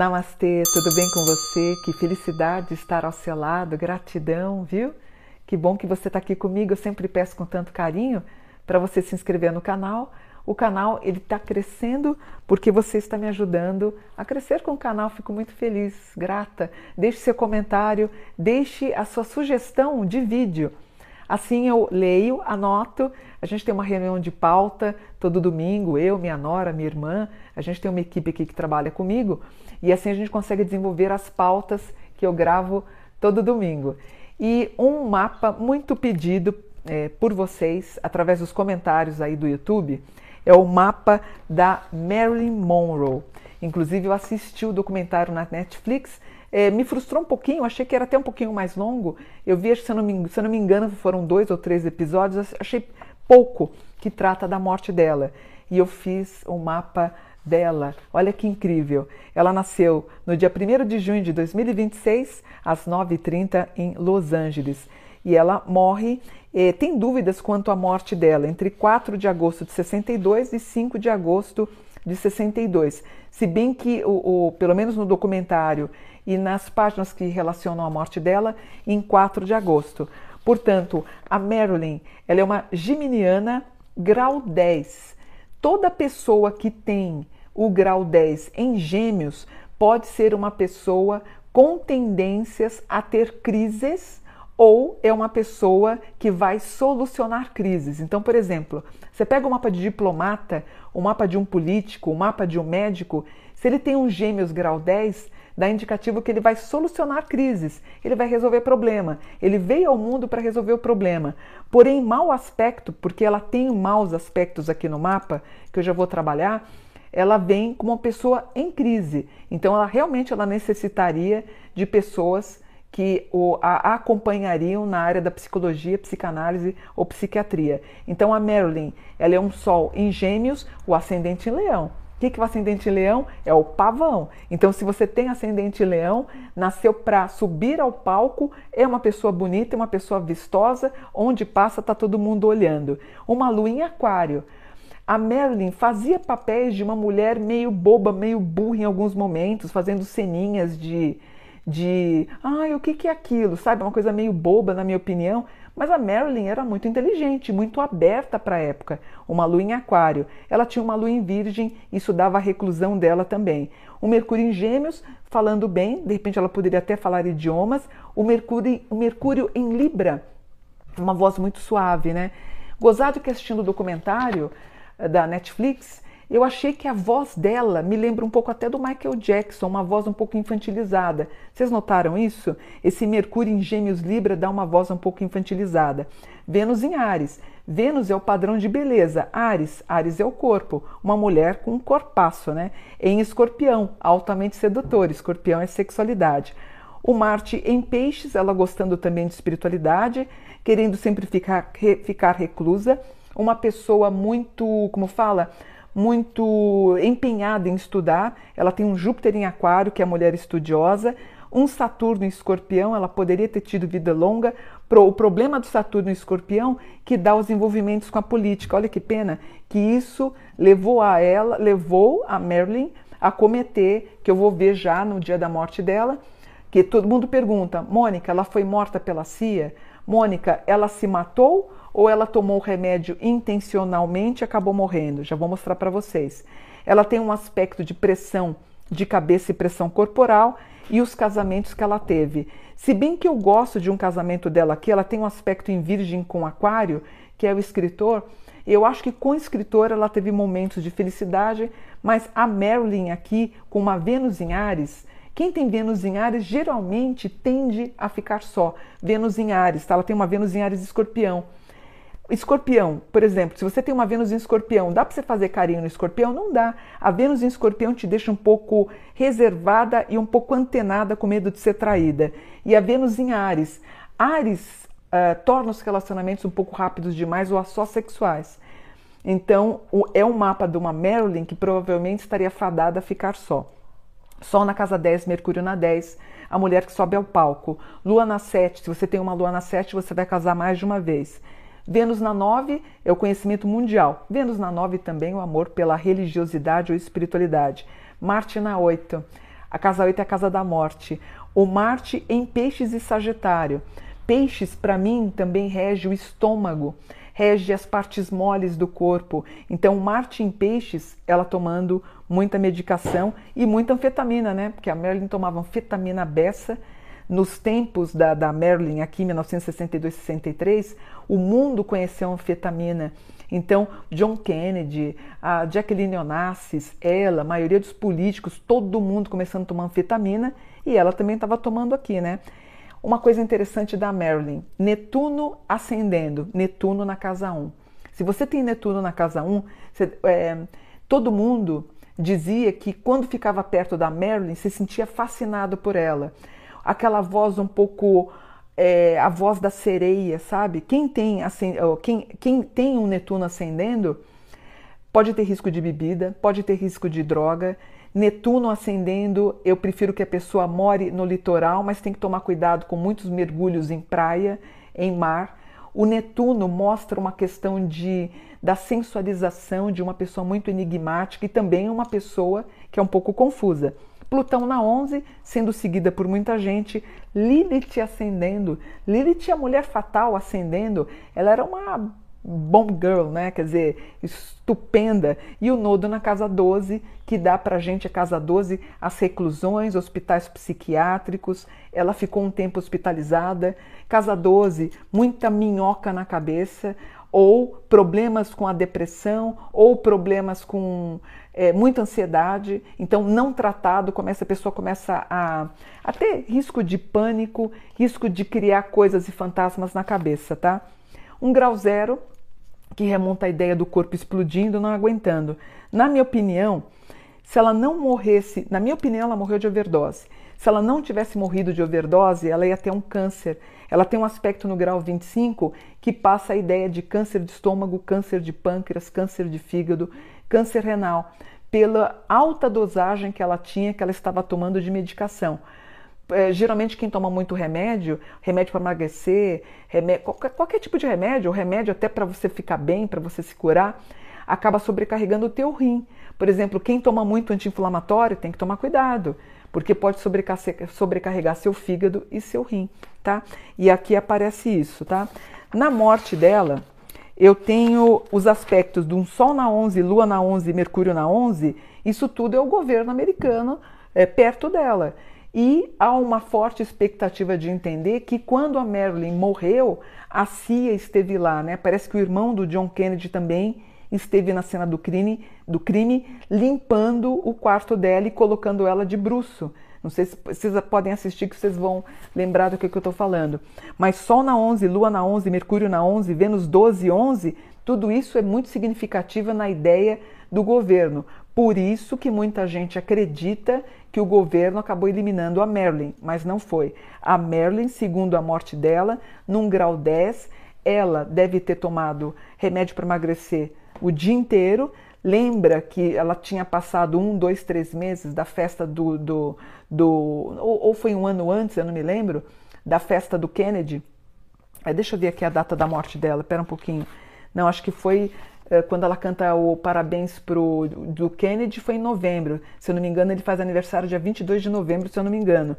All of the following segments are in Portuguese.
Namastê, tudo bem com você? Que felicidade estar ao seu lado, gratidão, viu? Que bom que você está aqui comigo. Eu sempre peço com tanto carinho para você se inscrever no canal. O canal ele está crescendo porque você está me ajudando a crescer com o canal. Fico muito feliz, grata. Deixe seu comentário, deixe a sua sugestão de vídeo. Assim eu leio, anoto. A gente tem uma reunião de pauta todo domingo, eu, minha nora, minha irmã. A gente tem uma equipe aqui que trabalha comigo e assim a gente consegue desenvolver as pautas que eu gravo todo domingo. E um mapa muito pedido é, por vocês através dos comentários aí do YouTube é o mapa da Marilyn Monroe. Inclusive eu assisti o documentário na Netflix, é, me frustrou um pouquinho, achei que era até um pouquinho mais longo. Eu vi, se eu, não me, se eu não me engano, foram dois ou três episódios, achei pouco que trata da morte dela. E eu fiz um mapa dela. Olha que incrível. Ela nasceu no dia 1 de junho de 2026, às 9h30, em Los Angeles. E ela morre, eh, tem dúvidas quanto à morte dela, entre 4 de agosto de 62 e 5 de agosto de 62. Se bem que, o, o, pelo menos no documentário e nas páginas que relacionam a morte dela, em 4 de agosto. Portanto, a Marilyn ela é uma geminiana grau 10. Toda pessoa que tem o grau 10 em Gêmeos pode ser uma pessoa com tendências a ter crises ou é uma pessoa que vai solucionar crises. Então, por exemplo, você pega o mapa de diplomata, o mapa de um político, o mapa de um médico, se ele tem um Gêmeos grau 10, dá indicativo que ele vai solucionar crises, ele vai resolver problema. Ele veio ao mundo para resolver o problema. Porém, mau aspecto, porque ela tem maus aspectos aqui no mapa, que eu já vou trabalhar, ela vem como uma pessoa em crise. Então, ela realmente ela necessitaria de pessoas que a acompanhariam na área da psicologia, psicanálise ou psiquiatria. Então, a Marilyn, ela é um sol em gêmeos, o ascendente em leão. O que, que o ascendente leão? É o pavão. Então, se você tem ascendente leão, nasceu para subir ao palco, é uma pessoa bonita, é uma pessoa vistosa, onde passa está todo mundo olhando. Uma lua em aquário a Marilyn fazia papéis de uma mulher meio boba, meio burra em alguns momentos, fazendo ceninhas de, de ai, o que, que é aquilo, sabe? Uma coisa meio boba, na minha opinião. Mas a Marilyn era muito inteligente, muito aberta para a época. Uma lua em aquário. Ela tinha uma lua em virgem, isso dava a reclusão dela também. O Mercúrio em gêmeos, falando bem, de repente ela poderia até falar idiomas. O Mercúrio, o Mercúrio em Libra, uma voz muito suave, né? Gozado que assistindo o documentário, da Netflix, eu achei que a voz dela me lembra um pouco até do Michael Jackson, uma voz um pouco infantilizada. Vocês notaram isso? Esse Mercúrio em Gêmeos Libra dá uma voz um pouco infantilizada. Vênus em Ares. Vênus é o padrão de beleza. Ares, Ares é o corpo. Uma mulher com um corpaço, né? Em Escorpião, altamente sedutor. Escorpião é sexualidade. O Marte em Peixes, ela gostando também de espiritualidade, querendo sempre ficar, ficar reclusa uma pessoa muito, como fala, muito empenhada em estudar. Ela tem um Júpiter em Aquário, que é a mulher estudiosa, um Saturno em Escorpião, ela poderia ter tido vida longa. O problema do Saturno em Escorpião que dá os envolvimentos com a política. Olha que pena que isso levou a ela, levou a Marilyn a cometer, que eu vou ver já no dia da morte dela, que todo mundo pergunta: Mônica, ela foi morta pela CIA? Mônica, ela se matou ou ela tomou o remédio intencionalmente e acabou morrendo. Já vou mostrar para vocês. Ela tem um aspecto de pressão de cabeça e pressão corporal e os casamentos que ela teve. Se bem que eu gosto de um casamento dela aqui, ela tem um aspecto em virgem com aquário, que é o escritor. Eu acho que com o escritor ela teve momentos de felicidade, mas a Marilyn aqui, com uma Vênus em Ares, quem tem Vênus em Ares geralmente tende a ficar só. Vênus em Ares, tá? ela tem uma Vênus em Ares escorpião. Escorpião, por exemplo, se você tem uma Vênus em escorpião, dá para você fazer carinho no escorpião? Não dá. A Vênus em escorpião te deixa um pouco reservada e um pouco antenada com medo de ser traída. E a Vênus em Ares. Ares uh, torna os relacionamentos um pouco rápidos demais ou só sexuais. Então, o, é um mapa de uma Marilyn que provavelmente estaria fadada a ficar só. Sol na casa 10, Mercúrio na 10, a mulher que sobe ao palco. Lua na 7, se você tem uma lua na 7, você vai casar mais de uma vez. Vênus na 9 é o conhecimento mundial. Vênus na 9 também o amor pela religiosidade ou espiritualidade. Marte na 8. A casa 8 é a casa da morte. O Marte em Peixes e Sagitário. Peixes, para mim, também rege o estômago, rege as partes moles do corpo. Então, Marte em Peixes, ela tomando muita medicação e muita anfetamina, né? Porque a Merlin tomava anfetamina beça. Nos tempos da, da Merlin, aqui em 1962-63, o mundo conheceu a anfetamina. Então, John Kennedy, a Jacqueline Onassis, ela, a maioria dos políticos, todo mundo começando a tomar anfetamina e ela também estava tomando aqui, né? Uma coisa interessante da Marilyn, Netuno ascendendo, Netuno na casa 1. Se você tem Netuno na casa 1, você, é, todo mundo dizia que quando ficava perto da Marilyn se sentia fascinado por ela. Aquela voz um pouco é, a voz da sereia, sabe? Quem tem, quem, quem tem um Netuno ascendendo pode ter risco de bebida, pode ter risco de droga. Netuno ascendendo, eu prefiro que a pessoa more no litoral, mas tem que tomar cuidado com muitos mergulhos em praia, em mar. O Netuno mostra uma questão de da sensualização de uma pessoa muito enigmática e também uma pessoa que é um pouco confusa. Plutão na 11, sendo seguida por muita gente, Lilith ascendendo. Lilith, a mulher fatal ascendendo, ela era uma bomb girl, né? Quer dizer, estupenda. E o nodo na casa 12, que dá pra gente a casa 12 as reclusões, hospitais psiquiátricos. Ela ficou um tempo hospitalizada. Casa 12, muita minhoca na cabeça ou problemas com a depressão, ou problemas com é, muita ansiedade. Então, não tratado, começa, a pessoa começa a, a ter risco de pânico, risco de criar coisas e fantasmas na cabeça, tá? Um grau zero, que remonta à ideia do corpo explodindo, não aguentando. Na minha opinião, se ela não morresse, na minha opinião, ela morreu de overdose. Se ela não tivesse morrido de overdose, ela ia ter um câncer. Ela tem um aspecto no grau 25 que passa a ideia de câncer de estômago, câncer de pâncreas, câncer de fígado, câncer renal, pela alta dosagem que ela tinha, que ela estava tomando de medicação. É, geralmente quem toma muito remédio, remédio para emagrecer, remédio, qualquer, qualquer, tipo de remédio, ou remédio até para você ficar bem, para você se curar, acaba sobrecarregando o teu rim. Por exemplo, quem toma muito anti-inflamatório tem que tomar cuidado porque pode sobrecarregar seu fígado e seu rim, tá? E aqui aparece isso, tá? Na morte dela, eu tenho os aspectos de um Sol na 11, Lua na 11, Mercúrio na 11, isso tudo é o governo americano é, perto dela. E há uma forte expectativa de entender que quando a Marilyn morreu, a CIA esteve lá, né? Parece que o irmão do John Kennedy também esteve na cena do crime, do crime limpando o quarto dela e colocando ela de bruço. Não sei se vocês podem assistir que vocês vão lembrar do que, que eu estou falando. Mas Sol na 11, Lua na 11, Mercúrio na 11, Vênus 12, 11, tudo isso é muito significativo na ideia do governo. Por isso que muita gente acredita que o governo acabou eliminando a Merlin, mas não foi. A Merlin, segundo a morte dela, num grau 10, ela deve ter tomado remédio para emagrecer o dia inteiro. Lembra que ela tinha passado um, dois, três meses da festa do. do, do ou, ou foi um ano antes, eu não me lembro, da festa do Kennedy. É, deixa eu ver aqui a data da morte dela, espera um pouquinho. Não, acho que foi é, quando ela canta o parabéns pro do Kennedy, foi em novembro. Se eu não me engano, ele faz aniversário dia 22 de novembro, se eu não me engano.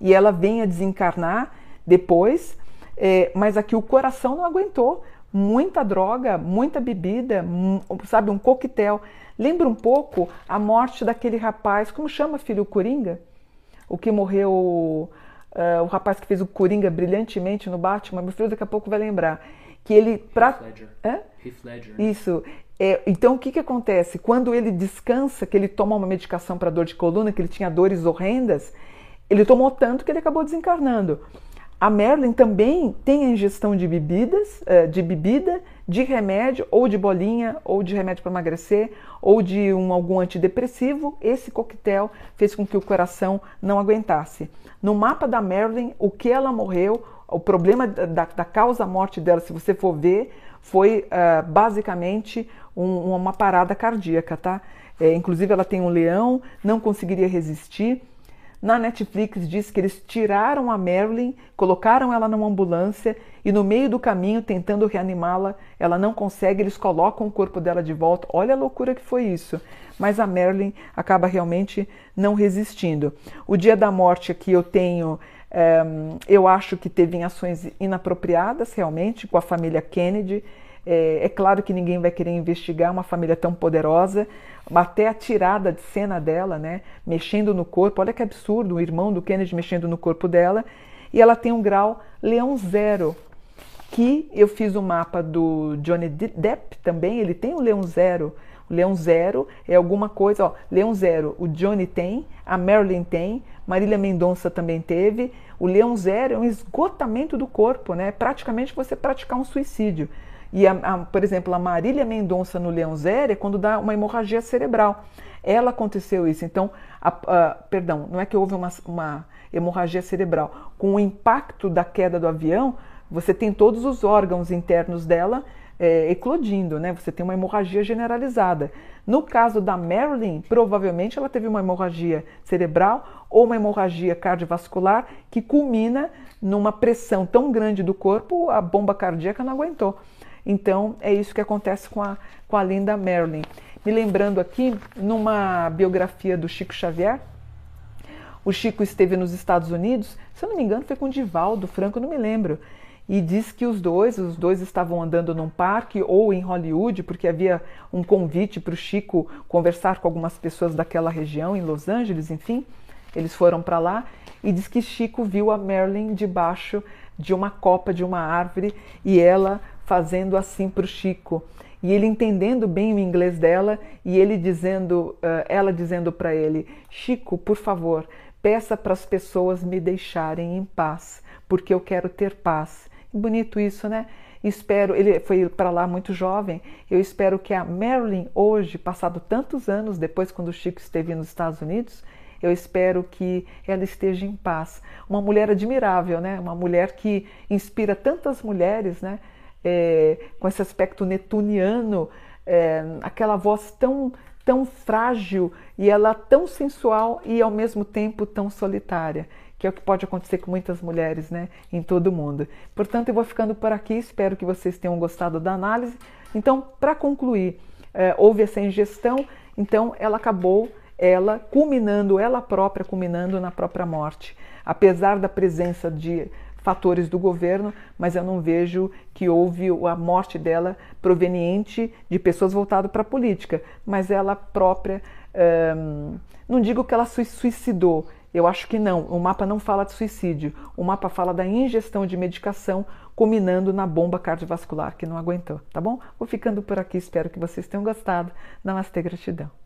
E ela vem a desencarnar depois, é, mas aqui o coração não aguentou muita droga, muita bebida, sabe, um coquetel. Lembra um pouco a morte daquele rapaz, como chama, filho, o Coringa? O que morreu, uh, o rapaz que fez o Coringa brilhantemente no Batman, meu filho daqui a pouco vai lembrar. Que ele... Pra... Heath Ledger. Hã? Heath Ledger. Isso. É, então, o que, que acontece? Quando ele descansa, que ele toma uma medicação para dor de coluna, que ele tinha dores horrendas, ele tomou tanto que ele acabou desencarnando. A Merlin também tem a ingestão de bebidas, eh, de bebida, de remédio, ou de bolinha, ou de remédio para emagrecer, ou de um, algum antidepressivo. Esse coquetel fez com que o coração não aguentasse. No mapa da Merlin, o que ela morreu, o problema da, da causa-morte dela, se você for ver, foi uh, basicamente um, uma parada cardíaca, tá? É, inclusive, ela tem um leão, não conseguiria resistir Na Netflix diz que eles tiraram a Marilyn, colocaram ela numa ambulância e no meio do caminho, tentando reanimá-la, ela não consegue, eles colocam o corpo dela de volta. Olha a loucura que foi isso. Mas a Marilyn acaba realmente não resistindo. O dia da morte aqui eu tenho é, eu acho que teve ações inapropriadas realmente com a família Kennedy. É, é, claro que ninguém vai querer investigar uma família tão poderosa, até a tirada de cena dela, né, mexendo no corpo. Olha que absurdo, o irmão do Kennedy mexendo no corpo dela. E ela tem um grau leão zero, que eu fiz o um mapa do Johnny Depp também, ele tem um leão zero. O leão zero é alguma coisa, ó, leão zero, o Johnny tem, a Marilyn tem, Marília Mendonça também teve, o leão zero é um esgotamento do corpo, né? Praticamente você praticar um suicídio. E, a, a, por exemplo, a Marília Mendonça no leão zero é quando dá uma hemorragia cerebral. Ela aconteceu isso. Então, a, perdão, não é que houve uma, uma hemorragia cerebral. Com o impacto da queda do avião, você tem todos os órgãos internos dela é, eclodindo, né? Você tem uma hemorragia generalizada. No caso da Marilyn, provavelmente ela teve uma hemorragia cerebral ou uma hemorragia cardiovascular que culmina numa pressão tão grande do corpo, a bomba cardíaca não aguentou. Então é isso que acontece com a, com a linda Marilyn. Me lembrando aqui, numa biografia do Chico Xavier, o Chico esteve nos Estados Unidos, se eu não me engano, foi com o Divaldo Franco, não me lembro e diz que os dois, os dois estavam andando num parque ou em Hollywood, porque havia um convite para o Chico conversar com algumas pessoas daquela região, em Los Angeles, enfim. Eles foram para lá e diz que Chico viu a Marilyn debaixo de uma copa de uma árvore e ela fazendo assim para o Chico. E ele entendendo bem o inglês dela e ele dizendo, uh, ela dizendo para ele: Chico, por favor, peça para as pessoas me deixarem em paz, porque eu quero ter paz Bonito isso, né? Espero, ele foi para lá muito jovem. Eu espero que a Marilyn hoje, passado tantos anos depois quando o Chico esteve nos Estados Unidos, eu espero que ela esteja em paz. Uma mulher admirável, né? Uma mulher que inspira tantas mulheres, né? É, com esse aspecto netuniano, é, aquela voz tão tão frágil e ela tão sensual e ao mesmo tempo tão solitária que é o que pode acontecer com muitas mulheres né, em todo o mundo. Portanto, eu vou ficando por aqui, espero que vocês tenham gostado da análise. Então, para concluir, é, houve essa ingestão, então ela acabou, ela culminando, ela própria culminando na própria morte. Apesar da presença de fatores do governo, mas eu não vejo que houve a morte dela proveniente de pessoas voltadas para a política, mas ela própria, hum, não digo que ela se suicidou, eu acho que não. O mapa não fala de suicídio. O mapa fala da ingestão de medicação, culminando na bomba cardiovascular que não aguentou, tá bom? Vou ficando por aqui. Espero que vocês tenham gostado. Namastê, gratidão.